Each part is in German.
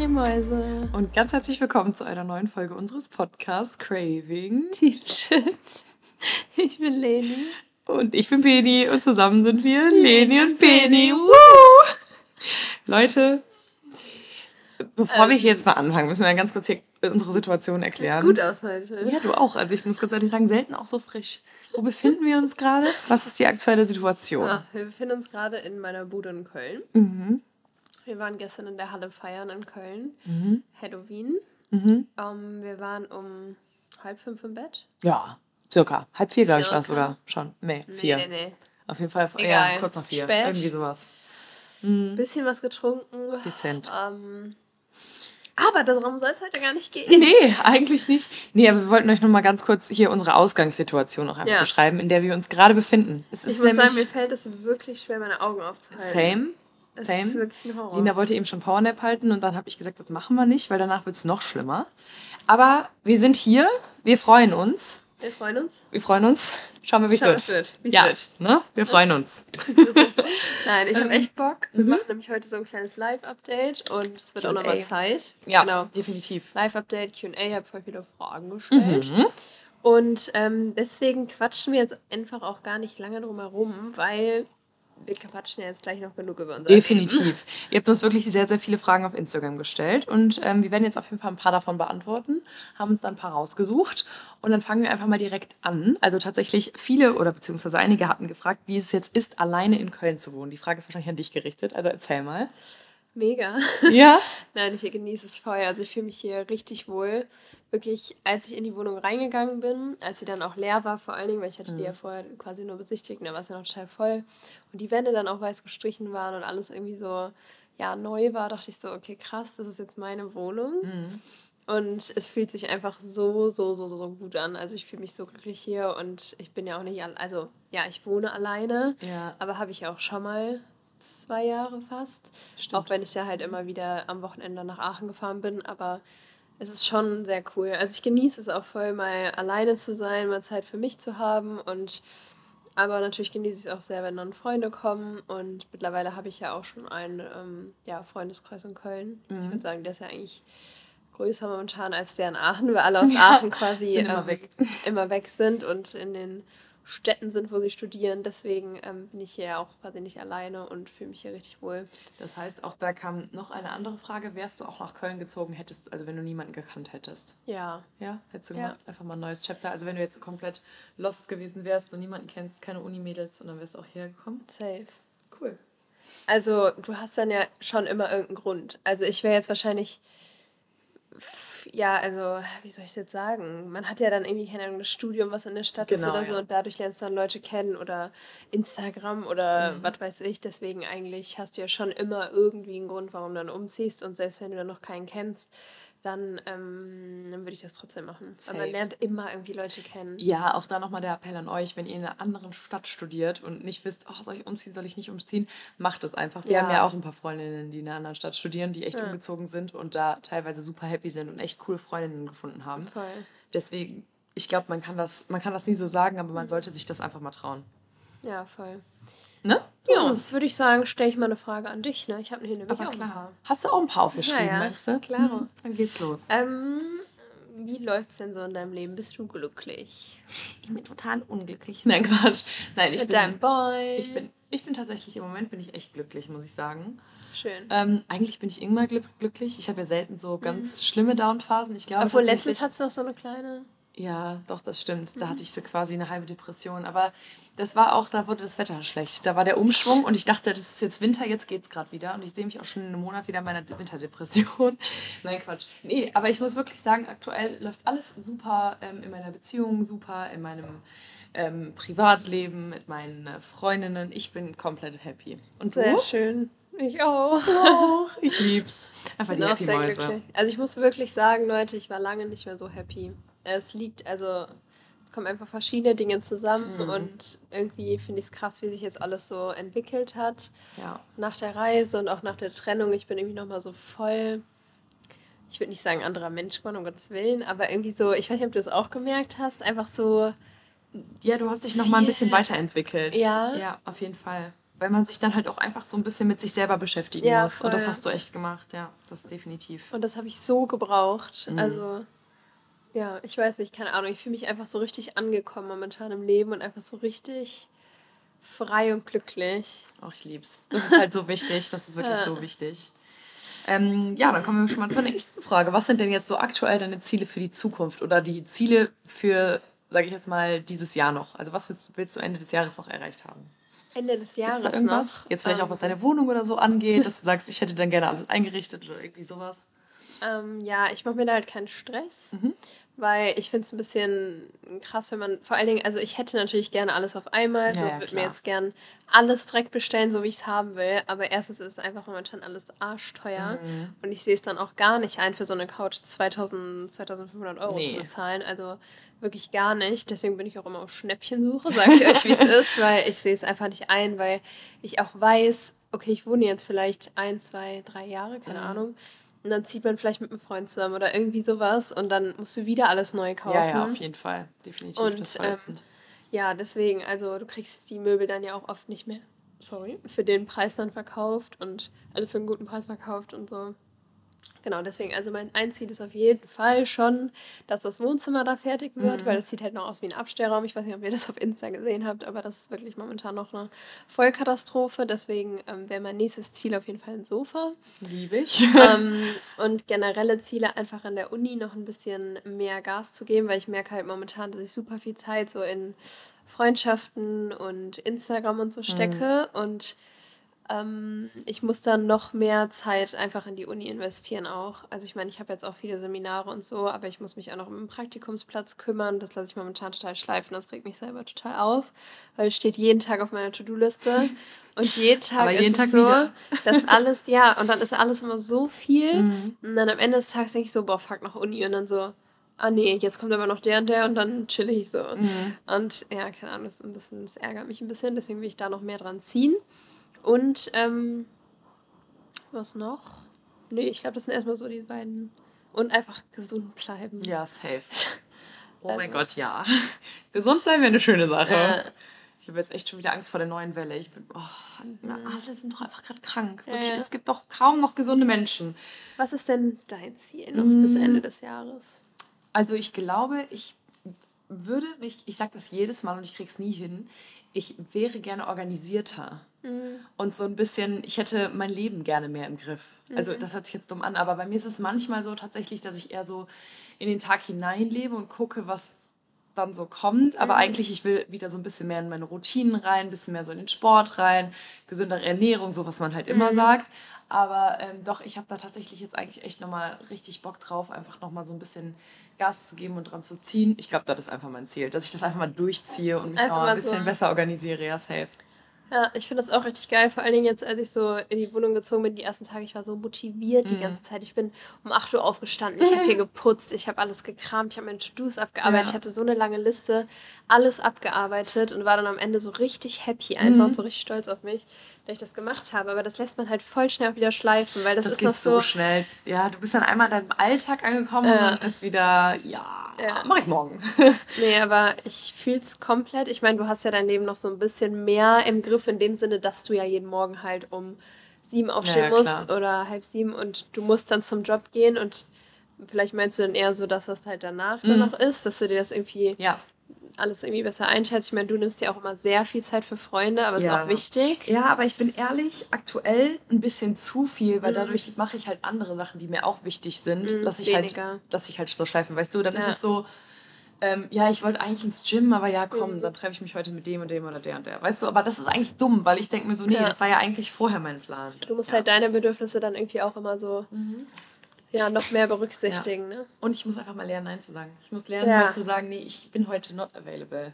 ihr Mäuse. Und ganz herzlich willkommen zu einer neuen Folge unseres Podcasts Craving. Deep Shit. Ich bin Leni. Und ich bin Beni und zusammen sind wir Leni und Beni. Woo! Leute, bevor wir hier jetzt mal anfangen, müssen wir ganz kurz hier unsere Situation erklären. Sieht gut aus heute. Ja, du auch. Also ich muss ganz ehrlich sagen, selten auch so frisch. Wo befinden wir uns gerade? Was ist die aktuelle Situation? Ah, wir befinden uns gerade in meiner Bude in Köln. Mhm. Wir waren gestern in der Halle feiern in Köln. Mhm. Halloween. Mhm. Ähm, wir waren um halb fünf im Bett. Ja, circa. Halb vier, glaube ich, war es sogar schon. Nee, vier. Nee, nee, Auf jeden Fall Egal. ja, kurz nach vier. Spät. Irgendwie sowas. nee. Bisschen was getrunken. Dezent. Ähm, aber darum soll es heute gar nicht gehen. Nee, eigentlich nicht. Nee, aber wir wollten euch noch mal ganz kurz hier unsere Ausgangssituation auch einfach Ja. beschreiben, in der wir uns gerade befinden. Es Ich ist muss nämlich sagen, mir fällt es wirklich schwer, meine Augen aufzuhalten. same, Es same. ist wirklich ein Horror. Lina wollte eben schon Powernap halten und dann habe ich gesagt, das machen wir nicht, weil danach wird es noch schlimmer. Aber wir sind hier, wir freuen uns. wir freuen uns. Wir freuen uns. Schauen wir, wie es wird. wird. Wie's ja, wird. Ne? wir freuen uns. Nein, ich Ähm, habe echt Bock. Wir mhm. machen nämlich heute so ein kleines Live-Update und es wird auch nochmal. Zeit. Ja, Genau. definitiv. Live-Update, QA, ich habe voll viele Fragen gestellt. Mhm. Und ähm, deswegen quatschen wir jetzt einfach auch gar nicht lange drum herum, weil wir quatschen ja jetzt gleich noch genug über unser Leben. Definitiv. Ihr habt uns wirklich sehr, sehr viele Fragen auf Instagram gestellt und ähm, wir werden jetzt auf jeden Fall ein paar davon beantworten, haben uns dann ein paar rausgesucht und dann fangen wir einfach mal direkt an. Also tatsächlich viele oder beziehungsweise einige hatten gefragt, wie es jetzt ist, alleine in Köln zu wohnen. Die Frage ist wahrscheinlich an dich gerichtet, also erzähl mal. Mega. Ja? Nein, ich genieße es voll. Also ich fühle mich hier richtig wohl. Wirklich, als ich in die Wohnung reingegangen bin, als sie dann auch leer war, vor allen Dingen, weil ich hatte die Mhm. ja vorher quasi nur besichtigt und da war es ja noch total voll. Und die Wände dann auch weiß gestrichen waren und alles irgendwie so, ja, neu war, dachte ich so, okay, krass, das ist jetzt meine Wohnung. Mhm. Und es fühlt sich einfach so, so, so, so, gut an. Also ich fühle mich so glücklich hier und ich bin ja auch nicht, al- also ja, ich wohne alleine, Ja, aber habe ich ja auch schon mal zwei Jahre fast. stimmt. Auch wenn ich ja halt immer wieder am Wochenende nach Aachen gefahren bin, aber es ist schon sehr cool. Also ich genieße es auch voll, mal alleine zu sein, mal Zeit für mich zu haben und aber natürlich genieße ich es auch sehr, wenn dann Freunde kommen und mittlerweile habe ich ja auch schon einen ähm, ja, Freundeskreis in Köln. Ich Mhm. würde sagen, der ist ja eigentlich größer momentan als der in Aachen, weil alle aus Ja, Aachen quasi immer ähm, weg. immer weg sind und in den Städten sind, wo sie studieren. Deswegen ähm, bin ich hier auch quasi nicht alleine und fühle mich hier richtig wohl. Das heißt, auch da kam noch eine andere Frage. Wärst du auch nach Köln gezogen hättest, also wenn du niemanden gekannt hättest? Ja, Ja, hättest du Ja. gemacht? Einfach mal ein neues Chapter. Also wenn du jetzt komplett lost gewesen wärst und niemanden kennst, keine Uni-Mädels und dann wärst du auch hergekommen? safe. Cool. Also, du hast dann ja schon immer irgendeinen Grund. Also, ich wäre jetzt wahrscheinlich. Ja, also, wie soll ich jetzt sagen? Man hat ja dann irgendwie, keine Ahnung, das Studium, was in der Stadt ist Genau, oder so, ja. und dadurch lernst du dann Leute kennen oder Instagram oder Mhm. was weiß ich. Deswegen eigentlich hast du ja schon immer irgendwie einen Grund, warum du dann umziehst. Und selbst wenn du dann noch keinen kennst, dann, ähm, dann würde ich das trotzdem machen. Weil man Safe. lernt immer irgendwie Leute kennen. Ja, auch da nochmal der Appell an euch, wenn ihr in einer anderen Stadt studiert und nicht wisst, oh, soll ich umziehen, soll ich nicht umziehen, macht es einfach. Wir Ja. haben ja auch ein paar Freundinnen, die in einer anderen Stadt studieren, die echt Ja. umgezogen sind und da teilweise super happy sind und echt coole Freundinnen gefunden haben. Voll. Deswegen, ich glaube, man kann das, man kann das nie so sagen, aber man sollte sich das einfach mal trauen. Ja, voll. Ne? Ja, So ist das würde ich sagen, stelle ich mal eine Frage an dich. Ne? Ich habe hier nämlich Aber auch ein klar. paar. Hast du auch ein paar aufgeschrieben, Ja, ja, meinst du? klar. Mhm, Dann geht's los. Ähm, wie läuft's denn so in deinem Leben? Bist du glücklich? Ich bin total unglücklich. Nein, Quatsch. Nein, ich Mit bin, deinem Boy? ich bin, ich bin tatsächlich im Moment bin ich echt glücklich, muss ich sagen. Schön. Ähm, eigentlich bin ich immer glück glücklich. Ich habe ja selten so ganz schlimme Downphasen. Ich glaube Mhm. Obwohl letztens hattest du noch so eine kleine. Ja, doch, das stimmt. Mhm. Da hatte ich so quasi eine halbe Depression. Aber das war auch, da wurde das Wetter schlecht. Da war der Umschwung und ich dachte, das ist jetzt Winter, jetzt geht's gerade wieder. Und ich sehe mich auch schon in einem Monat wieder in meiner Winterdepression. Nein, Quatsch. Nee, aber ich muss wirklich sagen, aktuell läuft alles super ähm, in meiner Beziehung, super in meinem ähm, Privatleben, mit meinen äh, Freundinnen. Ich bin komplett happy. Und du? Sehr schön. Ich auch. Auch. Ich lieb's. Einfach die bin auch Happy sehr Mäuse. glücklich. Also ich muss wirklich sagen, Leute, ich war lange nicht mehr so happy. Es liegt, also es kommen einfach verschiedene Dinge zusammen Mhm. und irgendwie finde ich es krass, wie sich jetzt alles so entwickelt hat. Ja. Nach der Reise und auch nach der Trennung. Ich bin irgendwie nochmal so voll, ich würde nicht sagen anderer Mensch geworden, um Gottes Willen, aber irgendwie so, ich weiß nicht, ob du es auch gemerkt hast, einfach so, Ja, du hast dich noch mal ein bisschen weiterentwickelt. Ja. Ja, auf jeden Fall. weil man sich dann halt auch einfach so ein bisschen mit sich selber beschäftigen Ja, muss. Und das voll. hast du echt gemacht, ja, das definitiv. Und das habe ich so gebraucht. Mhm. Also, ja, ich weiß nicht, keine Ahnung. Ich fühle mich einfach so richtig angekommen momentan im Leben und einfach so richtig frei und glücklich. Auch ich lieb's. Das ist halt so wichtig, das ist wirklich Ja. so wichtig. Ähm, ja, dann kommen wir schon mal zur nächsten Frage. Was sind denn jetzt so aktuell deine Ziele für die Zukunft oder die Ziele für, sage ich jetzt mal, dieses Jahr noch? Also was willst, willst du Ende des Jahres noch erreicht haben? Ende des Gibt's Jahres da irgendwas? noch. Jetzt vielleicht auch, ähm, was deine Wohnung oder so angeht, dass du sagst, ich hätte dann gerne alles eingerichtet oder irgendwie sowas. Ähm, ja, ich mache mir da halt keinen Stress, Mhm. weil ich finde es ein bisschen krass, wenn man, vor allen Dingen, also ich hätte natürlich gerne alles auf einmal, so Ja, ja, würde mir jetzt gern alles direkt bestellen, so wie ich es haben will, aber erstens ist es einfach momentan alles arschteuer Mhm. und ich sehe es dann auch gar nicht ein, für so eine Couch 2000, 2500 Euro Nee. zu bezahlen, also wirklich gar nicht, deswegen bin ich auch immer auf Schnäppchensuche, sage ich euch, wie es ist, weil ich sehe es einfach nicht ein, weil ich auch weiß, okay, ich wohne jetzt vielleicht ein, zwei, drei Jahre, keine Mhm. Ahnung, und dann zieht man vielleicht mit einem Freund zusammen oder irgendwie sowas und dann musst du wieder alles neu kaufen. Ja, ja, auf jeden Fall. Definitiv. Und, das ähm. Ja, deswegen, also du kriegst die Möbel dann ja auch oft nicht mehr, sorry, für den Preis dann verkauft und also für einen guten Preis verkauft und so. Genau, deswegen, also mein ein Ziel ist auf jeden Fall schon, dass das Wohnzimmer da fertig wird, Mhm. weil das sieht halt noch aus wie ein Abstellraum. Ich weiß nicht, ob ihr das auf Insta gesehen habt, aber das ist wirklich momentan noch eine Vollkatastrophe. Deswegen ähm, wäre mein nächstes Ziel auf jeden Fall ein Sofa. Liebe ich. ähm, und generelle Ziele einfach an der Uni noch ein bisschen mehr Gas zu geben, weil ich merke halt momentan, dass ich super viel Zeit so in Freundschaften und Instagram und so stecke und ähm, ich muss dann noch mehr Zeit einfach in die Uni investieren auch. Also ich meine, ich habe jetzt auch viele Seminare und so, aber ich muss mich auch noch um einen Praktikumsplatz kümmern. Das lasse ich momentan total schleifen. Das regt mich selber total auf, weil es steht jeden Tag auf meiner To-Do-Liste und jeden Tag Aber ist jeden es Tag so, wieder. dass alles, ja, und dann ist alles immer so viel. Mhm. Und dann am Ende des Tages denke ich so, boah, fuck, nach Uni. Und dann so, ah nee, jetzt kommt aber noch der und der und dann chill ich so. Mhm. Und ja, keine Ahnung, das, ein bisschen, das ärgert mich ein bisschen, deswegen will ich da noch mehr dran ziehen. Und, ähm, was noch? Nee, ich glaube, das sind erstmal so die beiden. Und einfach gesund bleiben. Ja, safe. Oh mein Also. Gott, ja. Gesund bleiben wäre eine schöne Sache. Äh, Ich habe jetzt echt schon wieder Angst vor der neuen Welle. Ich bin, oh, na, alle sind doch einfach gerade krank. Ja, Wirklich, ja. es gibt doch kaum noch gesunde Menschen. was ist denn dein Ziel noch Mm. bis Ende des Jahres? Also ich glaube, ich würde mich, ich sage das jedes Mal und ich krieg's nie hin, ich wäre gerne organisierter. Mhm. Und so ein bisschen, ich hätte mein Leben gerne mehr im Griff. Also das hört sich jetzt dumm an, aber bei mir ist es manchmal so tatsächlich, dass ich eher so in den Tag hineinlebe und gucke, was dann so kommt. Aber eigentlich, ich will wieder so ein bisschen mehr in meine Routinen rein, ein bisschen mehr so in den Sport rein, gesündere Ernährung, so was man halt immer sagt. Aber ähm, doch, ich habe da tatsächlich jetzt eigentlich echt nochmal richtig Bock drauf, einfach nochmal so ein bisschen Gas zu geben und dran zu ziehen. Ich glaube, das ist einfach mein Ziel, dass ich das einfach mal durchziehe und mich Einfach mal ein bisschen so- besser organisiere. Ja, safe. Ja, ich finde das auch richtig geil. Vor allen Dingen jetzt, als ich so in die Wohnung gezogen bin, die ersten Tage, ich war so motiviert die Mhm. ganze Zeit. Ich bin um 8 Uhr aufgestanden, ich habe hier geputzt, ich habe alles gekramt, ich habe meine To-Dos abgearbeitet, Ja. ich hatte so eine lange Liste, alles abgearbeitet und war dann am Ende so richtig happy einfach Mhm. und so richtig stolz auf mich, dass ich das gemacht habe. Aber das lässt man halt voll schnell auch wieder schleifen, weil das, Das ist geht noch so, so. schnell. Ja, du bist dann einmal in deinem Alltag angekommen Ja. und dann ist wieder, ja, Ja. mach ich morgen. Nee, aber ich fühle es komplett. Ich meine, du hast ja dein Leben noch so ein bisschen mehr im Griff, in dem Sinne, dass du ja jeden Morgen halt um sieben aufstehen Ja, ja, musst oder halb sieben und du musst dann zum Job gehen und vielleicht meinst du dann eher so das, was halt danach dann Mhm. noch ist, dass du dir das irgendwie ja. Alles irgendwie besser einschätzt. Ich meine, du nimmst dir auch immer sehr viel Zeit für Freunde, aber es Ja. ist auch wichtig. Ja, aber ich bin ehrlich, aktuell ein bisschen zu viel, weil Mhm. dadurch mache ich halt andere Sachen, die mir auch wichtig sind, Mhm, dass ich weniger. halt, dass ich halt so schleifen, weißt du, dann ist Ja. es so, ähm, ja, ich wollte eigentlich ins Gym, aber ja, komm, Mhm. dann treffe ich mich heute mit dem und dem oder der und der, weißt du, aber das ist eigentlich dumm, weil ich denke mir so, nee, Ja. das war ja eigentlich vorher mein Plan. Du musst ja. halt deine Bedürfnisse dann irgendwie auch immer so Mhm. Ja, noch mehr berücksichtigen. Ne? Und ich muss einfach mal lernen, Nein zu sagen. Ich muss lernen, Ja. mal zu sagen, nee, ich bin heute not available.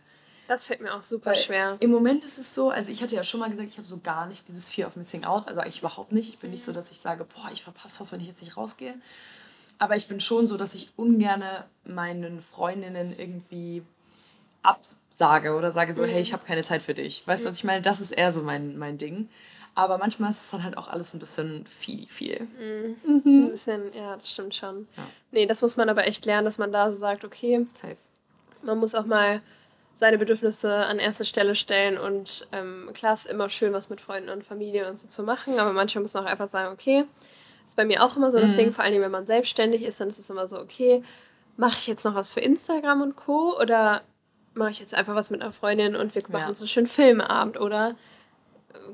Das fällt mir auch super Weil schwer. Im Moment ist es so, also ich hatte ja schon mal gesagt, ich habe so gar nicht dieses Fear of Missing Out, also eigentlich überhaupt nicht. Ich bin nicht so, dass ich sage, boah, ich verpasse was, wenn ich jetzt nicht rausgehe. Aber ich bin schon so, dass ich ungern meinen Freundinnen irgendwie absage oder sage so, hey, ich habe keine Zeit für dich. Weißt du, was ich meine? Das ist eher so mein, mein Ding. Aber manchmal ist es dann halt auch alles ein bisschen viel, viel. Ein bisschen, ja, das stimmt schon. Ja. Nee, das muss man aber echt lernen, dass man da so sagt, okay, Safe. man muss auch mal seine Bedürfnisse an erste Stelle stellen und ähm, klar ist immer schön, was mit Freunden und Familie und so zu machen, aber manchmal muss man auch einfach sagen, okay, ist bei mir auch immer so das Mhm. Ding, vor allem wenn man selbstständig ist, dann ist es immer so, okay, mache ich jetzt noch was für Instagram und Co. oder mache ich jetzt einfach was mit einer Freundin und wir machen Ja. so einen schönen Filmabend oder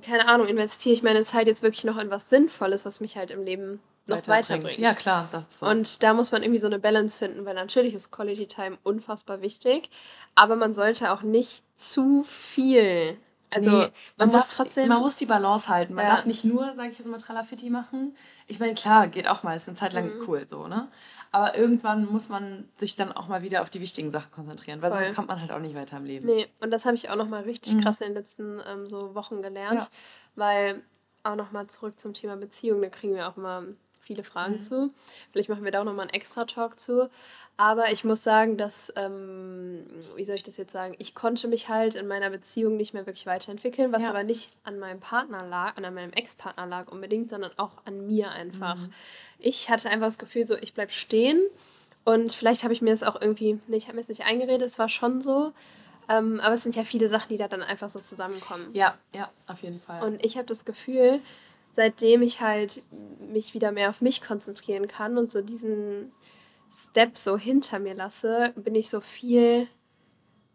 keine Ahnung, investiere ich meine Zeit jetzt wirklich noch in was Sinnvolles, was mich halt im Leben noch weiterbringt. Ja, klar, so. Und da muss man irgendwie so eine Balance finden, weil natürlich ist Quality Time unfassbar wichtig, aber man sollte auch nicht zu viel. Also Nee, man, muss trotzdem. Man muss die Balance halten. Man Ja. darf nicht nur, sage ich jetzt mal, Tralafitti machen. Ich meine, klar, geht auch mal, ist eine Zeit lang Mhm. cool so, ne? Aber irgendwann muss man sich dann auch mal wieder auf die wichtigen Sachen konzentrieren, weil Voll. sonst kommt man halt auch nicht weiter im Leben. Nee, und das habe ich auch nochmal richtig Mhm. krass in den letzten ähm, so Wochen gelernt, Ja. weil auch nochmal zurück zum Thema Beziehung, da kriegen wir auch immer viele Fragen Mhm. zu. Vielleicht machen wir da auch nochmal einen extra Talk zu. Aber ich muss sagen, dass, ähm, wie soll ich das jetzt sagen, ich konnte mich halt in meiner Beziehung nicht mehr wirklich weiterentwickeln, was Ja. aber nicht an meinem Partner lag, an meinem Ex-Partner lag unbedingt, sondern auch an mir einfach. Mhm. Ich hatte einfach das Gefühl, so, ich bleib stehen und vielleicht habe ich mir das auch irgendwie, nee, ich habe mir das nicht eingeredet, es war schon so. Ähm, aber es sind ja viele Sachen, die da dann einfach so zusammenkommen. Ja, ja, auf jeden Fall. Und ich habe das Gefühl, seitdem ich halt mich wieder mehr auf mich konzentrieren kann und so diesen Step so hinter mir lasse, bin ich so viel,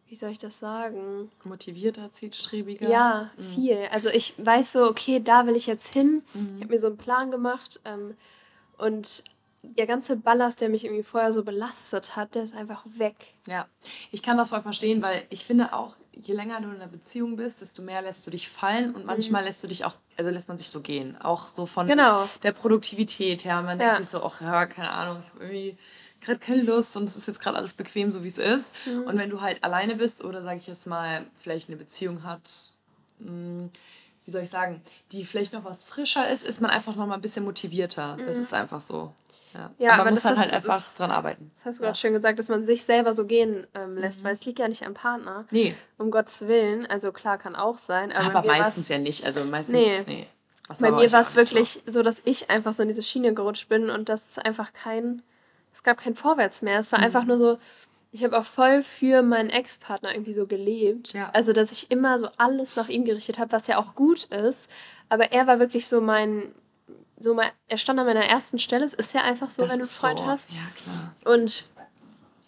wie soll ich das sagen? Motivierter, zielstrebiger. Ja, Mhm. viel. Also ich weiß so, okay, da will ich jetzt hin. Ich Mhm. habe mir so einen Plan gemacht ähm, und der ganze Ballast, der mich irgendwie vorher so belastet hat, der ist einfach weg. Ja, ich kann das voll verstehen, weil ich finde auch, je länger du in einer Beziehung bist, desto mehr lässt du dich fallen und manchmal lässt du dich auch, also lässt man sich so gehen. Auch so von Mhm. Genau. der Produktivität her. Man Ja. denkt sich so, ach ja, keine Ahnung, ich habe irgendwie gerade keine Lust und es ist jetzt gerade alles bequem, so wie es ist. Mhm. Und wenn du halt alleine bist oder, sage ich jetzt mal, vielleicht eine Beziehung hat, mh, wie soll ich sagen, die vielleicht noch was frischer ist, ist man einfach noch mal ein bisschen motivierter. Das ist einfach so. Ja, Mhm. Ja, aber man muss halt hast du- einfach das- dran arbeiten. Das hast du Ja. gerade schön gesagt, dass man sich selber so gehen ähm, Mhm. lässt, weil es liegt ja nicht am Partner. Nee, Um Gottes Willen. Also klar, kann auch sein. Aber, aber meistens ja nicht. Also meistens, Nee. nee. Was Bei mir war es nicht so. wirklich so. dass ich einfach so in diese Schiene gerutscht bin und das ist einfach kein, es gab kein Vorwärts mehr. Mhm. Es war einfach nur so, ich habe auch voll für meinen Ex-Partner irgendwie so gelebt. Ja. Also, dass ich immer so alles nach ihm gerichtet habe, was ja auch gut ist. Aber er war wirklich so mein, so mein, er stand an meiner ersten Stelle. Es ist ja einfach so, Das wenn du einen Freund so. hast. Ja, klar. Und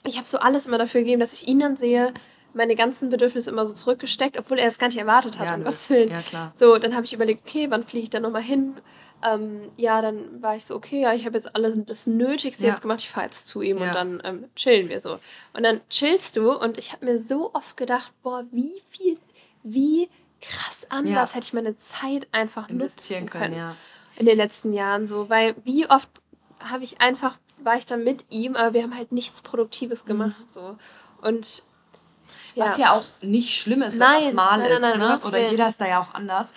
ich habe so alles immer dafür gegeben, dass ich ihn dann sehe, meine ganzen Bedürfnisse immer so zurückgesteckt, obwohl er es gar nicht erwartet hat, Ja, um nö. Gottes Willen. Ja, klar. So, dann habe ich überlegt, okay, wann fliege ich dann nochmal hin? Ähm, ja, dann war ich so, okay, ja, ich habe jetzt alles das Nötigste Ja. jetzt gemacht, ich fahre jetzt zu ihm Ja. und dann ähm, chillen wir so. Und dann chillst du und ich habe mir so oft gedacht, boah, wie viel, wie krass anders hätte ich meine Zeit einfach Investieren nutzen können, können. In den letzten Jahren so, weil wie oft habe ich einfach, war ich dann mit ihm, aber wir haben halt nichts Produktives gemacht so. Und ja, Mhm. Was ja auch nicht schlimm ist, wenn Nein, das mal nein, ist. nein, um ne? Oder jeder ist da ja auch anders.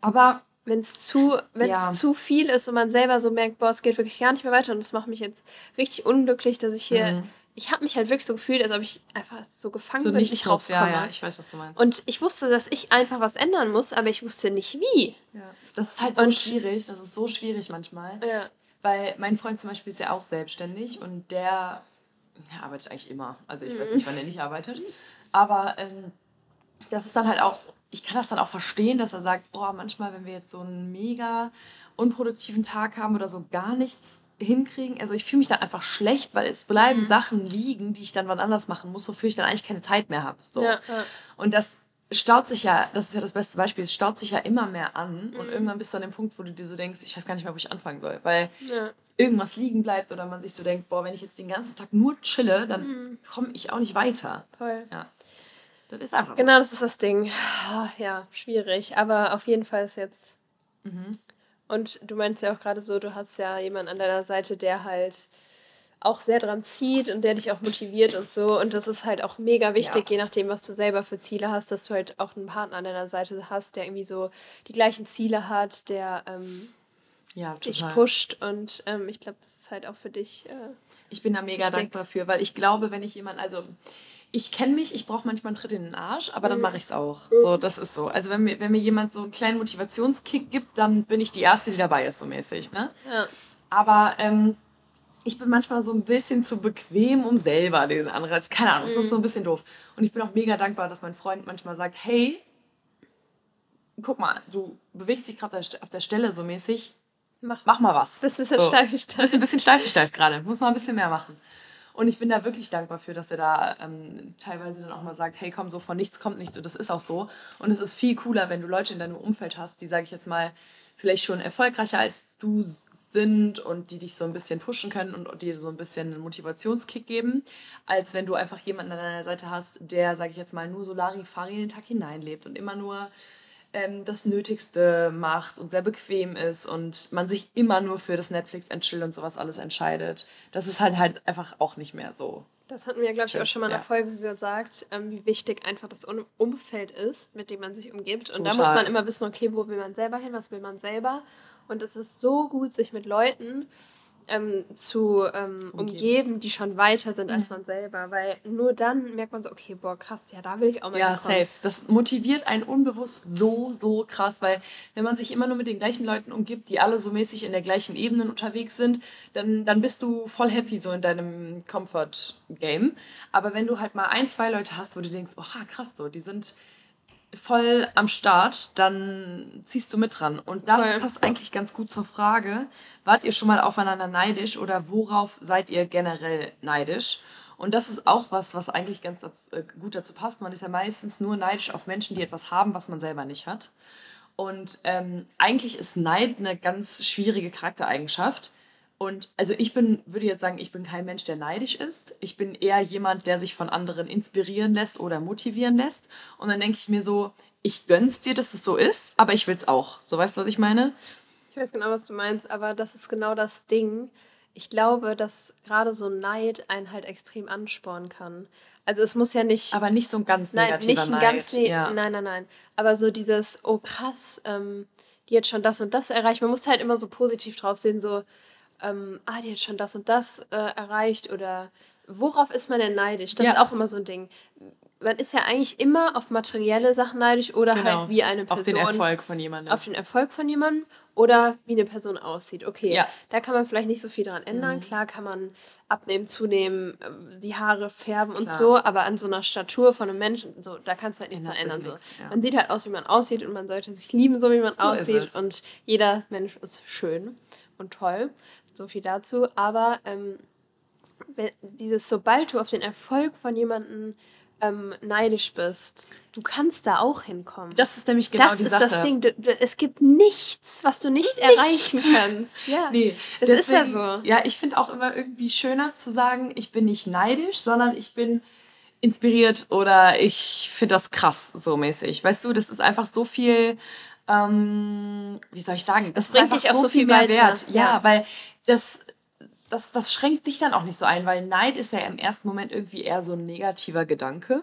Aber wenn es zu, Ja. zu viel ist und man selber so merkt, boah, es geht wirklich gar nicht mehr weiter und das macht mich jetzt richtig unglücklich, dass ich hier, Mhm. Ich habe mich halt wirklich so gefühlt, als ob ich einfach so gefangen so bin, nicht nicht raus, ja, rauskomme. ja, ich weiß, was du meinst. Und ich wusste, dass ich einfach was ändern muss, aber ich wusste nicht wie. ja. Das ist halt so Und- schwierig, das ist so schwierig manchmal. Ja. Weil mein Freund zum Beispiel ist ja auch selbstständig und der, der arbeitet eigentlich immer. Also ich weiß nicht, wann er nicht arbeitet. Aber ähm, das ist dann halt auch, ich kann das dann auch verstehen, dass er sagt, oh, manchmal, wenn wir jetzt so einen mega unproduktiven Tag haben oder so gar nichts hinkriegen, also ich fühle mich dann einfach schlecht, weil es bleiben Sachen liegen, die ich dann wann anders machen muss, wofür ich dann eigentlich keine Zeit mehr habe. So. Ja, ja. Und das staut sich ja, das ist ja das beste Beispiel, es staut sich ja immer mehr an und Mhm. irgendwann bist du an dem Punkt, wo du dir so denkst, ich weiß gar nicht mehr, wo ich anfangen soll, weil ja. irgendwas liegen bleibt oder man sich so denkt, boah, wenn ich jetzt den ganzen Tag nur chille, dann Mhm. komme ich auch nicht weiter. Voll. Ja. Das ist einfach. Genau, das ist das Ding. Ah, Ja, schwierig, aber auf jeden Fall ist jetzt. Mhm. Und du meinst ja auch gerade so, du hast ja jemanden an deiner Seite, der halt auch sehr dran zieht und der dich auch motiviert und so. Und das ist halt auch mega wichtig, Ja. je nachdem, was du selber für Ziele hast, dass du halt auch einen Partner an deiner Seite hast, der irgendwie so die gleichen Ziele hat, der ähm, Ja, dich pusht. Und ähm, ich glaube, das ist halt auch für dich. Äh, Ich bin da mega Wichtig. dankbar für, weil ich glaube, wenn ich jemand, also ich kenne mich, ich brauche manchmal einen Tritt in den Arsch, aber dann Mhm. mache ich es auch. So, das ist so. Also wenn mir, wenn mir jemand so einen kleinen Motivationskick gibt, dann bin ich die Erste, die dabei ist, so mäßig. Ne? ja. Aber ähm, ich bin manchmal so ein bisschen zu bequem, um selber den Anreiz. Keine Ahnung, das ist so ein mhm. bisschen doof. Und ich bin auch mega dankbar, dass mein Freund manchmal sagt, hey, guck mal, du bewegst dich gerade auf der Stelle so mäßig. Mach, mach mal was. Bist ein bisschen so. steif steif. Bist ein bisschen steif steif gerade. Muss mal ein bisschen mehr machen. Und ich bin da wirklich dankbar für, dass er da ähm, teilweise dann auch mal sagt, hey komm, so von nichts kommt nichts. Und das ist auch so. Und es ist viel cooler, wenn du Leute in deinem Umfeld hast, die, sage ich jetzt mal, vielleicht schon erfolgreicher als du sind und die dich so ein bisschen pushen können und dir so ein bisschen einen Motivationskick geben, als wenn du einfach jemanden an deiner Seite hast, der, sage ich jetzt mal, nur Solari-Fari in den Tag hineinlebt und immer nur ähm, das Nötigste macht und sehr bequem ist und man sich immer nur für das Netflix and Chill und sowas alles entscheidet. Das ist halt halt einfach auch nicht mehr so. Das hatten wir, glaube ich, auch schon mal in der Folge gesagt, ähm, wie wichtig einfach das Umfeld ist, mit dem man sich umgibt. Und Total. da muss man immer wissen, okay, wo will man selber hin, was will man selber. Und es ist so gut, sich mit Leuten ähm, zu ähm, umgeben, die schon weiter sind als man selber. Weil nur dann merkt man so, okay, boah, krass, ja, da will ich auch mal Ja, hinkommen. safe. Das motiviert einen unbewusst so, so krass, weil wenn man sich immer nur mit den gleichen Leuten umgibt, die alle so mäßig in der gleichen Ebene unterwegs sind, dann, dann bist du voll happy so in deinem Comfort-Game. Aber wenn du halt mal ein, zwei Leute hast, wo du denkst, oh, krass, so, die sind voll am Start, dann ziehst du mit dran. Und das voll. passt eigentlich ganz gut zur Frage, wart ihr schon mal aufeinander neidisch oder worauf seid ihr generell neidisch? Und das ist auch was, was eigentlich ganz äh, gut dazu passt. Man ist ja meistens nur neidisch auf Menschen, die etwas haben, was man selber nicht hat. Und ähm, eigentlich ist Neid eine ganz schwierige Charaktereigenschaft und also ich bin, würde jetzt sagen, ich bin kein Mensch, der neidisch ist. Ich bin eher jemand, der sich von anderen inspirieren lässt oder motivieren lässt. Und dann denke ich mir so, ich gönn's dir, dass es so ist, aber ich will's auch. So weißt du, was ich meine? Ich weiß genau, was du meinst, aber das ist genau das Ding. Ich glaube, dass gerade so Neid einen halt extrem anspornen kann. Also es muss ja nicht. Aber nicht so ein ganz negativer nein, nicht ein Neid. Ganz ne ja. Nein, nein, nein. Aber so dieses, oh krass, ähm, die hat schon das und das erreicht. Man muss halt immer so positiv drauf sehen, so, ähm, ah, die hat schon das und das äh, erreicht oder worauf ist man denn neidisch? Das ja. ist auch immer so ein Ding. Man ist ja eigentlich immer auf materielle Sachen neidisch oder genau. halt wie eine Person. Auf den Erfolg von jemandem. Auf den Erfolg von jemandem oder wie eine Person aussieht. Okay, ja. da kann man vielleicht nicht so viel dran ändern. Mhm. Klar kann man abnehmen, zunehmen, ähm, die Haare färben Klar. und so, aber an so einer Statur von einem Menschen, so, da kannst du halt nichts dran ändern. Nix, so. Ja. Man sieht halt aus, wie man aussieht und man sollte sich lieben, so wie man so aussieht. Und jeder Mensch ist schön und toll. So viel dazu. Aber ähm, dieses, sobald du auf den Erfolg von jemandem ähm, neidisch bist, du kannst da auch hinkommen. Das ist nämlich genau das die Sache. Das ist das Ding. Du, du, es gibt nichts, was du nicht nichts. erreichen kannst. Ja, nee, das deswegen, ist ja so. Ja, ich finde auch immer irgendwie schöner zu sagen, ich bin nicht neidisch, sondern ich bin inspiriert oder ich finde das krass so mäßig. Weißt du, das ist einfach so viel ähm, wie soll ich sagen, das, das bringt dich auch so, so viel mehr wert. Ja, ja, weil das, das, das schränkt dich dann auch nicht so ein, weil Neid ist ja im ersten Moment irgendwie eher so ein negativer Gedanke.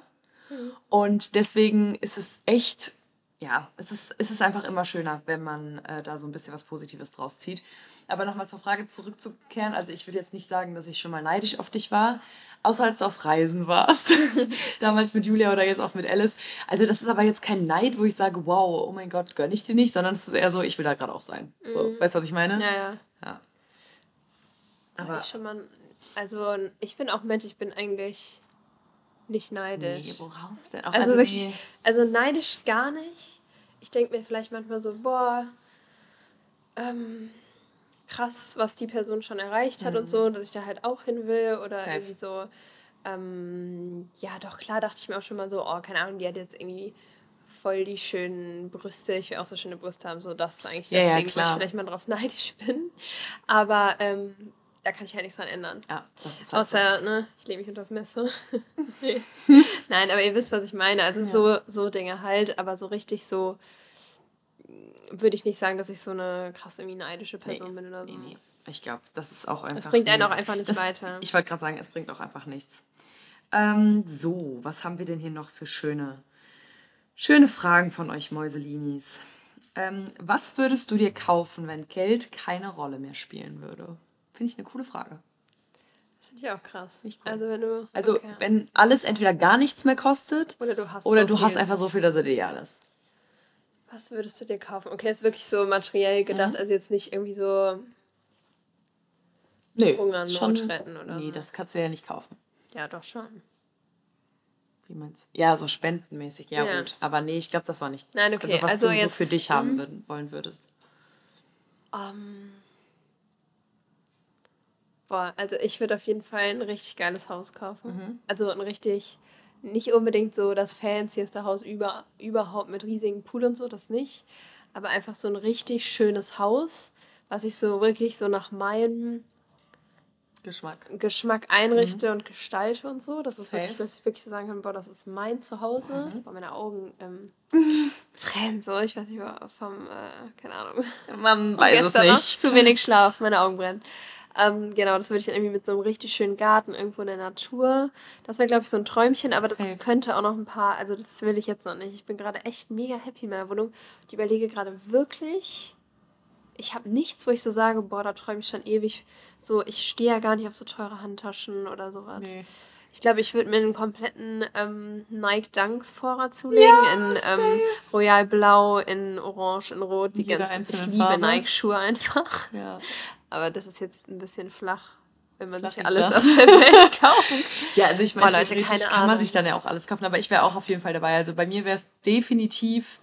Mhm. Und deswegen ist es echt, ja, es ist, es ist einfach immer schöner, wenn man äh, da so ein bisschen was Positives draus zieht. Aber nochmal zur Frage zurückzukehren, also ich würde jetzt nicht sagen, dass ich schon mal neidisch auf dich war, außer als du auf Reisen warst. Damals mit Julia oder jetzt auch mit Alice. Also das ist aber jetzt kein Neid, wo ich sage, wow, oh mein Gott, gönn ich dir nicht, sondern es ist eher so, ich will da gerade auch sein. So, mhm. weißt du, was ich meine? Ja, ja. Aber ich schon mal, also ich bin auch Mensch, ich bin eigentlich nicht neidisch. Nee, worauf denn? Auch also, also wirklich, nee. also neidisch gar nicht. Ich denke mir vielleicht manchmal so, boah, ähm, krass, was die Person schon erreicht hat mhm. und so, und dass ich da halt auch hin will oder Safe. irgendwie so. Ähm, ja, doch klar dachte ich mir auch schon mal so, oh, keine Ahnung, die hat jetzt irgendwie voll die schönen Brüste. Ich will auch so schöne Brüste haben. So, das ist eigentlich das ja, Ding, ja, wo ich vielleicht mal drauf neidisch bin. Aber ähm, da kann ich halt nichts dran ändern. Ja, halt Außer, so. ne, ich lege mich unter das Messer. nee. Nein, aber ihr wisst, was ich meine. Also ja. so, so Dinge halt, aber so richtig so würde ich nicht sagen, dass ich so eine krasse neidische Person nee, bin oder so. Nee, nee. Ich glaube, das ist auch einfach. Es bringt einen auch einfach nicht das, weiter. Ich wollte gerade sagen, es bringt auch einfach nichts. Ähm, so, was haben wir denn hier noch für schöne, schöne Fragen von euch Mäuselinis? Ähm, was würdest du dir kaufen, wenn Geld keine Rolle mehr spielen würde? Finde ich eine coole Frage. Das finde ich auch krass. Cool. Also, wenn du. Also, okay. wenn alles entweder gar nichts mehr kostet oder du hast, oder so du hast einfach so viel, dass es ideal ist. Was würdest du dir kaufen? Okay, ist wirklich so materiell gedacht, mhm. also jetzt nicht irgendwie so. Nee, Hungernot schon, retten oder nee, das kannst du ja nicht kaufen. Ja, doch schon. Wie meinst du? Ja, so spendenmäßig, ja, Ja. gut. Aber nee, ich glaube, das war nicht. Nein, okay, Also, was also du jetzt, so für dich haben hm. würden, wollen würdest. Ähm, boah, also ich würde auf jeden Fall ein richtig geiles Haus kaufen. Mhm. Also ein richtig, nicht unbedingt so das fancieste Haus über, überhaupt mit riesigen Pool und so, das nicht. Aber einfach so ein richtig schönes Haus, was ich so wirklich so nach meinem Geschmack. Geschmack einrichte und gestalte und so. Das ist Safe. wirklich, dass ich wirklich so sagen kann, boah, das ist mein Zuhause. Mhm. Boah, meine Augen ähm, tränen so. Ich weiß nicht, was vom, äh, keine Ahnung. Man weiß es gestern noch nicht. Zu wenig Schlaf, meine Augen brennen. Ähm, genau, das würde ich dann irgendwie mit so einem richtig schönen Garten irgendwo in der Natur. Das wäre, glaube ich, so ein Träumchen, aber das Safe. könnte auch noch ein paar, also das will ich jetzt noch nicht. Ich bin gerade echt mega happy in meiner Wohnung. Ich überlege gerade wirklich, ich habe nichts, wo ich so sage, boah, da träume ich schon ewig. So, ich stehe ja gar nicht auf so teure Handtaschen oder sowas. Nee. Ich glaube, ich würde mir einen kompletten ähm, Nike Dunks Vorrat zulegen in ähm, Royal Blau, in Orange, in Rot, die Jeder ganze. Ich liebe. Nike Schuhe einfach. Ja. Aber das ist jetzt ein bisschen flach, wenn man Flach sich alles flach. auf der Welt kaufen. Ja, also ich meine, theoretisch keine kann man Ahnung. sich dann ja auch alles kaufen, aber ich wäre auch auf jeden Fall dabei. Also bei mir wäre es definitiv,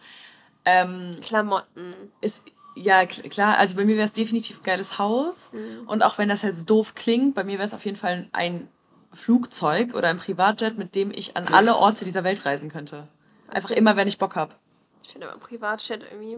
ähm, Klamotten. ist, ja kl- klar, also bei mir wäre es definitiv ein geiles Haus. Mhm. Und auch wenn das jetzt doof klingt, bei mir wäre es auf jeden Fall ein Flugzeug oder ein Privatjet, mit dem ich an alle Orte dieser Welt reisen könnte. Einfach immer, wenn ich Bock habe. Ich finde aber Privatchat irgendwie,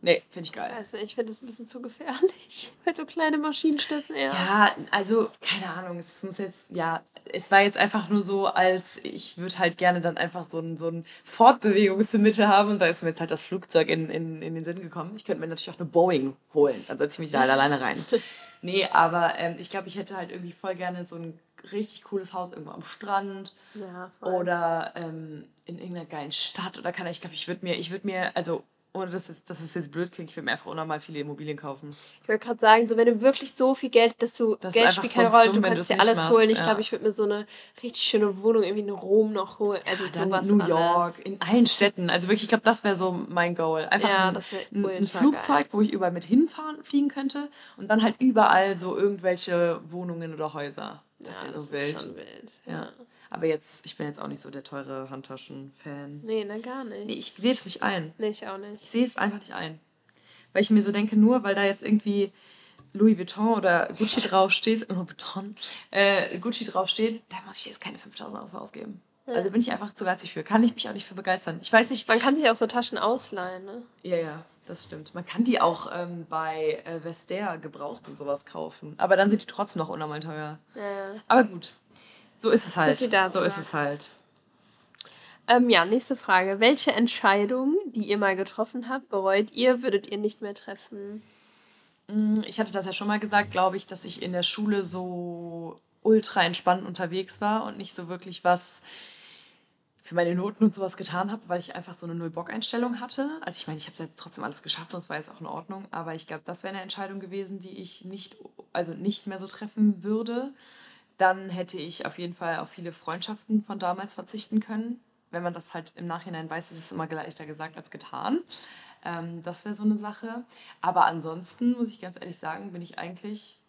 Nee, finde ich geil. nicht, ich finde das ein bisschen zu gefährlich. Weil so kleine Maschinen stürzen eher. Ja, also, keine Ahnung, es muss jetzt, ja, es war jetzt einfach nur so, als ich würde halt gerne dann einfach so ein, so ein Fortbewegungsmittel haben und da ist mir jetzt halt das Flugzeug in, in, in den Sinn gekommen. Ich könnte mir natürlich auch eine Boeing holen, dann setze ich mich da halt alleine rein. Nee, aber ähm, ich glaube, ich hätte halt irgendwie voll gerne so ein richtig cooles Haus irgendwo am Strand Ja, voll. oder ähm, in irgendeiner geilen Stadt oder kann ich glaube, ich würde mir, ich würde mir, also ohne dass es, dass es jetzt blöd klingt, ich würde mir einfach unnormal viele Immobilien kaufen. Ich wollte gerade sagen, so wenn du wirklich so viel Geld, dass du Das Geld spielt keine Rolle, dumm, du kannst dir alles machst, holen. Ich ja. glaube, ich würde mir so eine richtig schöne Wohnung irgendwie in Rom noch holen. Also dann sowas New alles. York, in allen Städten. Also wirklich, ich glaube, das wäre so mein Goal. Einfach Ja, ein, ein, ein Flugzeug, wo ich überall mit hinfahren, fliegen könnte und dann halt überall so irgendwelche Wohnungen oder Häuser. Das ja, wäre so das wild. Ist schon wild. Ja. Ja. Aber jetzt, ich bin jetzt auch nicht so der teure Handtaschen-Fan. Nee, ne, gar nicht. Nee, ich sehe es nicht ein. Nee, ich auch nicht. Ich sehe es einfach nicht ein. Weil ich mir so denke, nur weil da jetzt irgendwie Louis Vuitton oder Gucci draufsteht, Louis Vuitton, äh, Gucci draufsteht, da muss ich jetzt keine 5000 Euro ausgeben. Also bin ich einfach zu geizig für. Kann ich mich auch nicht für begeistern. Ich weiß nicht, Man kann sich auch so Taschen ausleihen, ne? Ja, ja, das stimmt. Man kann die auch ähm, bei äh, Vestair gebraucht und sowas kaufen. Aber dann sind die trotzdem noch unnormal teuer. Ja. Aber gut, so ist es halt. So ist es halt. Ähm, ja, nächste Frage. Welche Entscheidung, die ihr mal getroffen habt, bereut ihr, würdet ihr nicht mehr treffen? Mm, Ich hatte das ja schon mal gesagt, glaube ich, dass ich in der Schule so ultra entspannt unterwegs war und nicht so wirklich was für meine Noten und sowas getan habe, weil ich einfach so eine Null-Bock-Einstellung hatte. Also ich meine, ich habe es jetzt trotzdem alles geschafft und es war jetzt auch in Ordnung, aber ich glaube, das wäre eine Entscheidung gewesen, die ich nicht, also nicht mehr so treffen würde. Dann hätte ich auf jeden Fall auf viele Freundschaften von damals verzichten können. Wenn man das halt im Nachhinein weiß, ist es immer leichter gesagt als getan. Ähm, das wäre so eine Sache. Aber ansonsten, muss ich ganz ehrlich sagen, bin ich eigentlich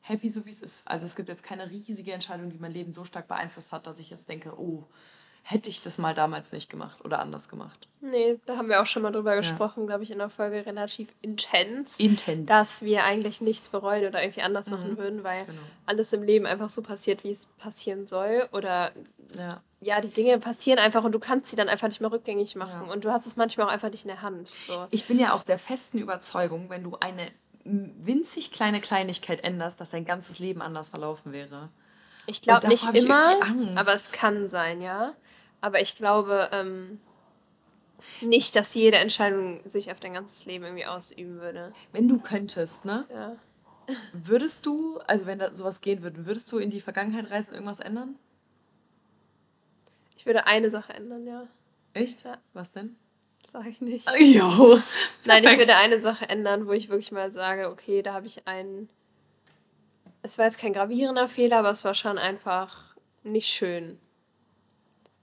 happy, so wie es ist. Also es gibt jetzt keine riesige Entscheidung, die mein Leben so stark beeinflusst hat, dass ich jetzt denke, oh, hätte ich das mal damals nicht gemacht oder anders gemacht. Nee, da haben wir auch schon mal drüber gesprochen, glaube ich, in der Folge relativ intens. Intens. Dass wir eigentlich nichts bereuen oder irgendwie anders machen würden, weil Genau. alles im Leben einfach so passiert, wie es passieren soll. Oder Ja. ja, die Dinge passieren einfach und du kannst sie dann einfach nicht mehr rückgängig machen. Ja. Und du hast es manchmal auch einfach nicht in der Hand. So. Ich bin ja auch der festen Überzeugung, wenn du eine winzig kleine Kleinigkeit änderst, dass dein ganzes Leben anders verlaufen wäre. Ich glaube nicht ich immer, aber es kann sein, ja. Aber ich glaube ähm, nicht, dass jede Entscheidung sich auf dein ganzes Leben irgendwie ausüben würde. Wenn du könntest, ne? Ja. Würdest du, also wenn da sowas gehen würde, würdest du in die Vergangenheit reisen und irgendwas ändern? Ich würde eine Sache ändern, ja. Echt? Ja. Was denn? Sage ich nicht. Jo. Nein, ich würde eine Sache ändern, wo ich wirklich mal sage, okay, da habe ich einen. Es war jetzt kein gravierender Fehler, aber es war schon einfach nicht schön.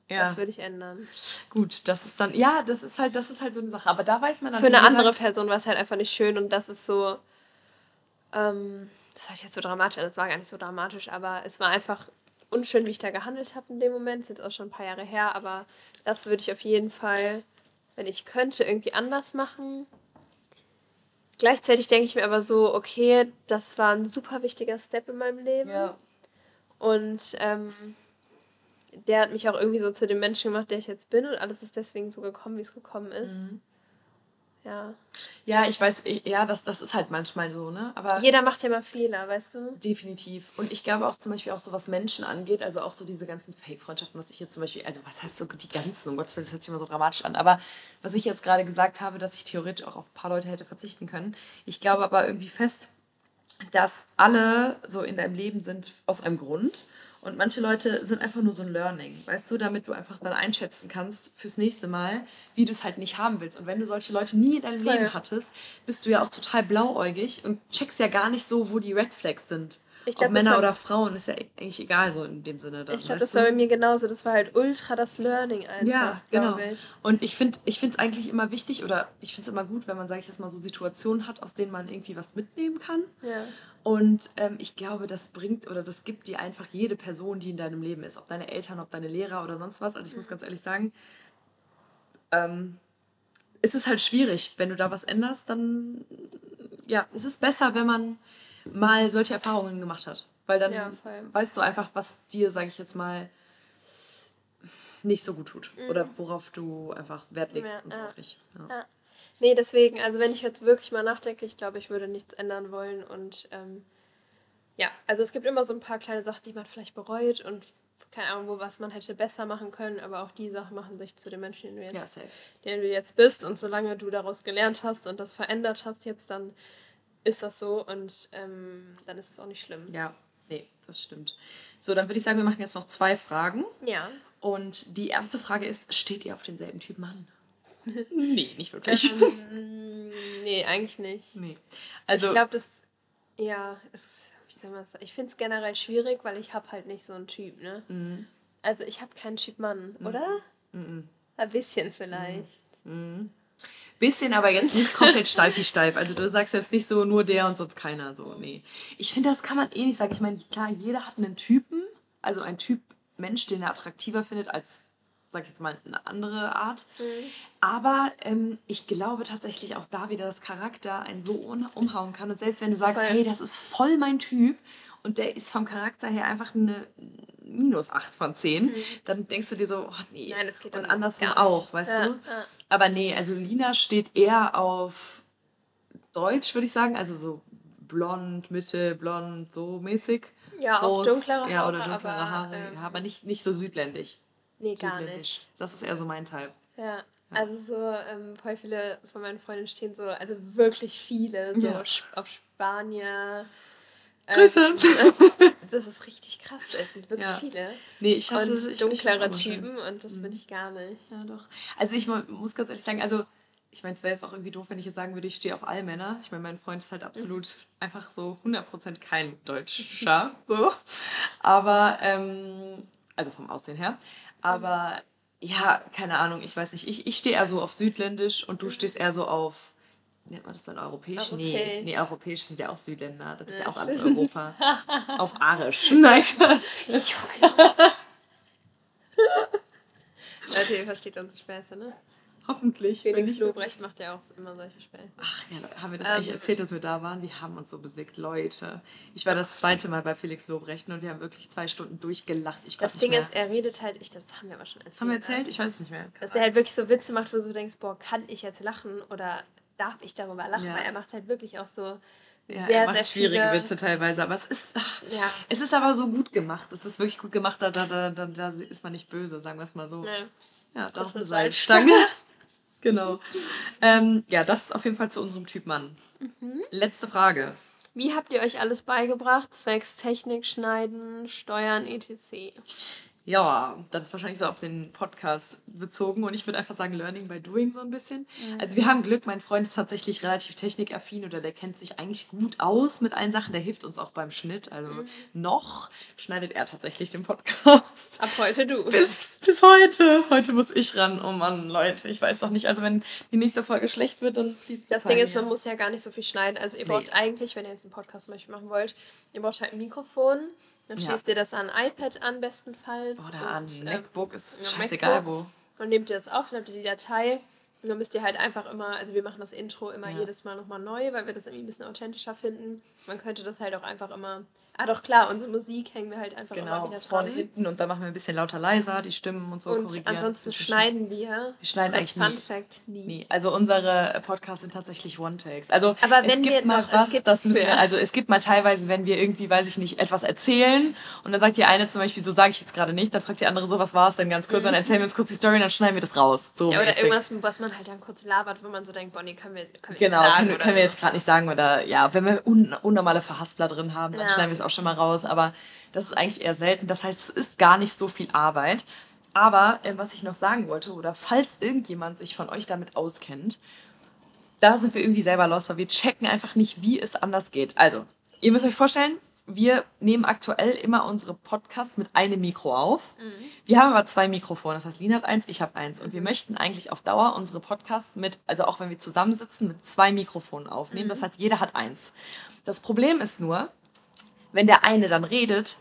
Ja, Das würde ich ändern. gut, das ist dann, ja, das ist halt, das ist halt so eine Sache. Aber da weiß man dann Für eine wie andere gesagt, Person war es halt einfach nicht schön und das ist so. Ähm, das war jetzt so dramatisch, das war gar nicht so dramatisch, aber es war einfach unschön, wie ich da gehandelt habe in dem Moment. Ist jetzt auch schon ein paar Jahre her, aber das würde ich auf jeden Fall, wenn ich könnte, irgendwie anders machen. Gleichzeitig denke ich mir aber so, okay, das war ein super wichtiger Step in meinem Leben. Ja. Und ähm, der hat mich auch irgendwie so zu dem Menschen gemacht, der ich jetzt bin. Und alles ist deswegen so gekommen, wie es gekommen ist. Mhm. Ja. Ja, ich weiß, ich, ja, das, das ist halt manchmal so, ne? Aber Jeder macht ja mal Fehler, weißt du? Definitiv. Und ich glaube auch zum Beispiel auch so, was Menschen angeht, also auch so diese ganzen Fake-Freundschaften, was ich jetzt zum Beispiel, also was heißt so die ganzen, um Gottes Willen, das hört sich immer so dramatisch an, aber was ich jetzt gerade gesagt habe, dass ich theoretisch auch auf ein paar Leute hätte verzichten können. Ich glaube aber irgendwie fest, dass alle so in deinem Leben sind aus einem Grund. Und manche Leute sind einfach nur so ein Learning, weißt du, damit du einfach dann einschätzen kannst fürs nächste Mal, wie du es halt nicht haben willst. Und wenn du solche Leute nie in deinem. Leben hattest, bist du ja auch total blauäugig und checkst ja gar nicht so, wo die Red Flags sind. Ich glaub, Ob Männer war, oder Frauen, ist ja eigentlich egal so in dem Sinne. Dann, ich glaube, das war bei mir genauso. Das war halt ultra das Learning einfach. Ja, genau. Ich. Und ich finde es ich eigentlich immer wichtig oder ich finde es immer gut, wenn man, sage ich jetzt mal, so Situationen hat, aus denen man irgendwie was mitnehmen kann. Ja. Und ähm, ich glaube, das bringt oder das gibt dir einfach jede Person, die in deinem Leben ist. Ob deine Eltern, ob deine Lehrer oder sonst was. Also ich muss ganz ehrlich sagen, ähm, es ist halt schwierig. Wenn du da was änderst, dann ja, es ist besser, wenn man mal solche Erfahrungen gemacht hat. Weil dann ja, weißt du einfach, was dir, sage ich jetzt mal, nicht so gut tut. Mhm. Oder worauf du einfach Wert legst ja, und worauf ja. nicht. Ja. Nee, deswegen, also wenn ich jetzt wirklich mal nachdenke, ich glaube, ich würde nichts ändern wollen. Und ähm, ja, also es gibt immer so ein paar kleine Sachen, die man vielleicht bereut und keine Ahnung, wo was man hätte besser machen können, aber auch die Sachen machen sich zu dem Menschen, den du jetzt, ja, den du jetzt bist. Und solange du daraus gelernt hast und das verändert hast jetzt, dann ist das so und ähm, dann ist es auch nicht schlimm. Ja, nee, das stimmt. So, dann würde ich sagen, wir machen jetzt noch zwei Fragen. Ja. Und die erste Frage ist, steht ihr auf denselben Typ Mann? Nee, nicht wirklich. Ähm, nee, eigentlich nicht. Nee. Also, ich glaube, das, ja, es, ich finde es generell schwierig, weil ich habe halt nicht so einen Typ, ne? Mhm. Also ich habe keinen Typ Mann, mhm. oder? Mhm. Ein bisschen vielleicht. Mhm. Bisschen, aber jetzt nicht komplett steif wie steif. Also du sagst jetzt nicht so nur der und sonst keiner. So, nee. Ich finde, das kann man eh nicht sagen. Ich meine, klar, jeder hat einen Typen, also ein Typ Mensch, den er attraktiver findet als, sag ich jetzt mal, eine andere Art. Mhm. Aber ähm, ich glaube tatsächlich auch da wieder, dass Charakter einen so umhauen kann. Und selbst wenn du sagst, voll. hey, das ist voll mein Typ und der ist vom Charakter her einfach eine minus 8 von 10, mhm. dann denkst du dir so, oh nee. Nein, das geht Und andersrum auch, weißt ja, du? Ja. Aber nee, also Lina steht eher auf Deutsch, würde ich sagen, also so blond, Mitte, blond, so mäßig. Ja, Groß, auch dunklere Haare. Ja, oder dunklere aber, Haare, ähm, ja, aber nicht, nicht so südländisch. Nee, gar nicht. Das ist eher so mein Type. Ja. Also so ähm, voll viele von meinen Freunden stehen so, also wirklich viele, so ja. auf Spanier, Grüße. Ähm, das ist richtig krass. Es sind wirklich ja. viele. Nee, ich hatte und ich, dunklere ich Typen und das mhm. bin ich gar nicht. Ja, doch. Also ich muss ganz ehrlich sagen, also ich meine, es wäre jetzt auch irgendwie doof, wenn ich jetzt sagen würde, ich stehe auf alle Männer. Ich meine, mein Freund ist halt absolut mhm. einfach so 100% kein Deutscher, so. Aber, ähm, also vom Aussehen her. Aber ja, keine Ahnung, ich weiß nicht. Ich, ich stehe eher so auf Südländisch und du stehst eher so auf nennt man das dann europäisch? Europäisch. Nee, nee, europäisch sind ja auch Südländer. Das ist ja, ja auch alles Europa. Auf Arisch. Nein, Leute, ihr versteht unsere Späße, ne? Hoffentlich. Felix Lobrecht macht ja auch immer solche Späße. Ach ja, haben wir das ähm, eigentlich erzählt, dass wir da waren? Wir haben uns so besiegt, Leute. Ich war das zweite Mal bei Felix Lobrecht und wir haben wirklich zwei Stunden durchgelacht. Ich das Ding mehr. ist, er redet halt, ich glaube, das haben wir aber schon erzählt. Haben wir erzählt? Ne? Ich weiß es nicht mehr. Dass er halt wirklich so Witze macht, wo du denkst, boah, kann ich jetzt lachen oder darf ich darüber lachen, ja. weil er macht halt wirklich auch so ja, sehr, er macht sehr schwierige viele... Witze teilweise, aber es ist, ach, ja. es ist aber so gut gemacht. Es ist wirklich gut gemacht, da, da, da, da, da ist man nicht böse, sagen wir es mal so. Nee. Ja, doch eine Salzstange. genau. ähm, ja, das ist auf jeden Fall zu unserem Typ Mann. Mhm. Letzte Frage. Wie habt ihr euch alles beigebracht, zwecks Technik, Schneiden, Steuern, etc.? Ja, das ist wahrscheinlich so auf den Podcast bezogen und ich würde einfach sagen Learning by Doing so ein bisschen. Mhm. Also wir haben Glück, mein Freund ist tatsächlich relativ technikaffin oder der kennt sich eigentlich gut aus mit allen Sachen, der hilft uns auch beim Schnitt. Also mhm. noch schneidet er tatsächlich den Podcast. Ab heute du. Bis, bis heute. Heute muss ich ran. Oh Mann, Leute, ich weiß doch nicht. Also wenn die nächste Folge schlecht wird, dann Das Ding ist, man muss ja gar nicht so viel schneiden. Also ihr braucht nee. eigentlich, wenn ihr jetzt einen Podcast zum Beispiel machen wollt, ihr braucht halt ein Mikrofon dann schließt ja. ihr das an ein iPad an, bestenfalls. Oder an ein MacBook, ist ja, scheißegal MacBook. wo. Und nehmt ihr das auf, dann habt ihr die Datei. Und dann müsst ihr halt einfach immer, also wir machen das Intro immer ja. jedes Mal nochmal neu, weil wir das irgendwie ein bisschen authentischer finden. Man könnte das halt auch einfach immer Ah, doch klar, unsere Musik hängen wir halt einfach genau, immer wieder dran. vorne, hinten und dann machen wir ein bisschen lauter, leiser, die Stimmen und so und korrigieren. ansonsten schneiden wir. Wir schneiden eigentlich Fun nie. Fact, nie. nie. Also unsere Podcasts sind tatsächlich One-Takes. Also Aber wenn es gibt mal noch, was, gibt das müssen wir, also es gibt mal teilweise, wenn wir irgendwie, weiß ich nicht, etwas erzählen und dann sagt die eine zum Beispiel, so sage ich jetzt gerade nicht, dann fragt die andere so, was war es denn ganz kurz, mhm. dann erzählen wir uns kurz die Story und dann schneiden wir das raus. So ja, oder mäßig. irgendwas, was man halt dann kurz labert, wo man so denkt, Bonnie, können wir, können wir genau, jetzt sagen. Genau, können, können wir jetzt gerade nicht sagen oder ja, wenn wir un unnormale Verhaspler drin haben, dann ja. schneiden wir es auch schon mal raus, aber das ist eigentlich eher selten. Das heißt, es ist gar nicht so viel Arbeit. Aber äh, was ich noch sagen wollte, oder falls irgendjemand sich von euch damit auskennt, da sind wir irgendwie selber los, weil wir checken einfach nicht, wie es anders geht. Also, ihr müsst euch vorstellen, wir nehmen aktuell immer unsere Podcasts mit einem Mikro auf. Mhm. Wir haben aber zwei Mikrofone. Das heißt, Lina hat eins, ich habe eins. Und wir mhm. möchten eigentlich auf Dauer unsere Podcasts mit, also auch wenn wir zusammensitzen, mit zwei Mikrofonen aufnehmen. Mhm. Das heißt, jeder hat eins. Das Problem ist nur, wenn der eine dann redet,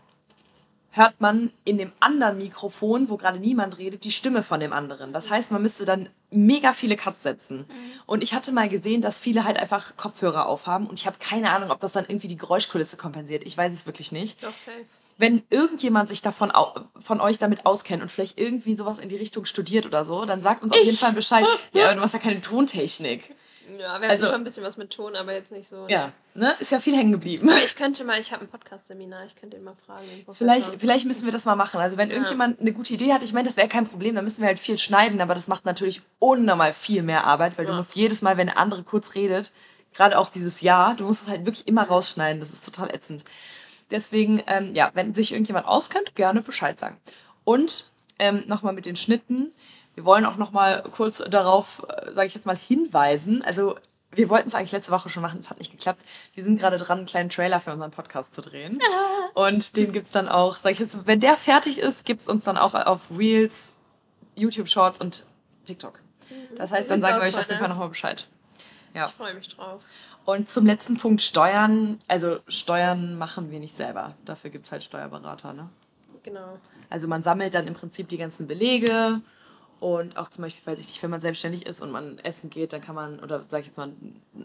hört man in dem anderen Mikrofon, wo gerade niemand redet, die Stimme von dem anderen. Das heißt, man müsste dann mega viele Cuts setzen. Mhm. Und ich hatte mal gesehen, dass viele halt einfach Kopfhörer aufhaben und ich habe keine Ahnung, ob das dann irgendwie die Geräuschkulisse kompensiert. Ich weiß es wirklich nicht. Doch, safe. Wenn irgendjemand sich davon von euch damit auskennt und vielleicht irgendwie sowas in die Richtung studiert oder so, dann sagt uns auf jeden Fall Bescheid. ja, du hast ja keine Tontechnik. Ja, wir also, hatten schon ein bisschen was mit Ton, aber jetzt nicht so. Ja, ne? Ist ja viel hängen geblieben. ich könnte mal, ich habe ein Podcast-Seminar, ich könnte ihn mal fragen. Vielleicht, vielleicht müssen wir das mal machen. Also wenn ja. irgendjemand eine gute Idee hat, ich meine, das wäre kein Problem, dann müssen wir halt viel schneiden, aber das macht natürlich unnormal viel mehr Arbeit, weil ja. du musst jedes Mal, wenn der andere kurz redet, gerade auch dieses Jahr, du musst es halt wirklich immer rausschneiden. Das ist total ätzend. Deswegen, ähm, ja, wenn sich irgendjemand auskennt, gerne Bescheid sagen. Und ähm, nochmal mit den Schnitten wir wollen auch noch mal kurz darauf, äh, sage ich jetzt mal, hinweisen. Also wir wollten es eigentlich letzte Woche schon machen, es hat nicht geklappt. Wir sind gerade dran, einen kleinen Trailer für unseren Podcast zu drehen. Und den gibt es dann auch, sag ich jetzt, wenn der fertig ist, gibt es uns dann auch auf Reels, YouTube Shorts und TikTok. Mhm. Das heißt, dann sagen wir euch auf jeden Fall nochmal Bescheid. Ja. Ich freue mich drauf. Und zum letzten Punkt Steuern. Also Steuern machen wir nicht selber. Dafür gibt es halt Steuerberater, ne? Genau. Also man sammelt dann im Prinzip die ganzen Belege und auch zum Beispiel, weiß ich nicht, wenn man selbstständig ist und man essen geht, dann kann man, oder sag ich jetzt mal,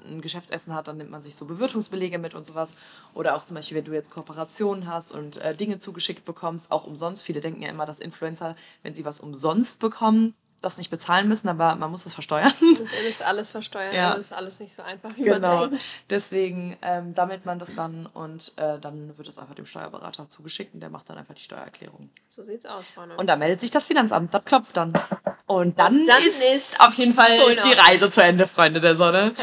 ein Geschäftsessen hat, dann nimmt man sich so Bewirtungsbelege mit und sowas. Oder auch zum Beispiel, wenn du jetzt Kooperationen hast und äh, Dinge zugeschickt bekommst, auch umsonst. Viele denken ja immer, dass Influencer, wenn sie was umsonst bekommen, das nicht bezahlen müssen, aber man muss es versteuern. Das ist alles versteuern, ja. das ist alles nicht so einfach, wie genau. man denkt. Deswegen ähm, sammelt man das dann und äh, dann wird es einfach dem Steuerberater zugeschickt und der macht dann einfach die Steuererklärung. So sieht's aus, Freunde. Und da meldet sich das Finanzamt, das klopft dann. Und dann, und dann ist, ist, auf jeden Fall die Reise zu Ende, Freunde der Sonne.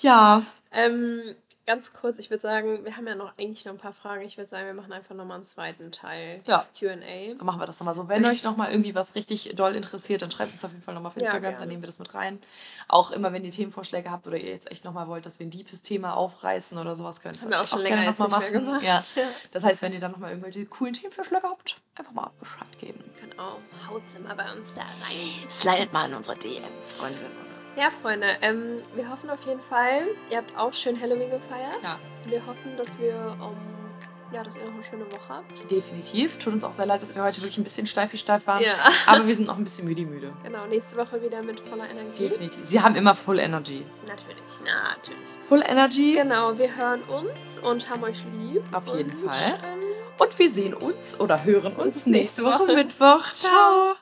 Ja. ja. Ähm, ganz kurz, ich würde sagen, wir haben ja noch eigentlich noch ein paar Fragen. Ich würde sagen, wir machen einfach nochmal einen zweiten Teil ja. QA. Dann machen wir das nochmal so. Wenn euch nochmal irgendwie was richtig doll interessiert, dann schreibt uns auf jeden Fall nochmal auf Instagram, ja, dann nehmen wir das mit rein. Auch immer, wenn ihr Themenvorschläge habt oder ihr jetzt echt nochmal wollt, dass wir ein deepes Thema aufreißen oder sowas, können wir das auch, schon auch länger gerne nochmal machen. Gemacht. Ja. ja. Das heißt, wenn ihr dann nochmal irgendwelche coolen Themenvorschläge habt, einfach mal Bescheid geben. Genau, haut's immer bei uns da rein. Slidet mal in unsere DMs, Freunde der Sonne. Ja, Freunde, ähm, wir hoffen auf jeden Fall, ihr habt auch schön Halloween gefeiert. Ja. Wir hoffen, dass wir, um, ja, dass ihr noch eine schöne Woche habt. Definitiv. Tut uns auch sehr leid, dass wir heute wirklich ein bisschen steif wie steif waren. Ja. Aber wir sind noch ein bisschen müde müde. Genau, nächste Woche wieder mit voller Energie. Definitiv. Sie haben immer Full Energy. Natürlich, natürlich. Full Energy. Genau, wir hören uns und haben euch lieb. Auf jeden und, Fall. Ähm, und wir sehen uns oder hören uns nächste Woche Mittwoch. Ciao.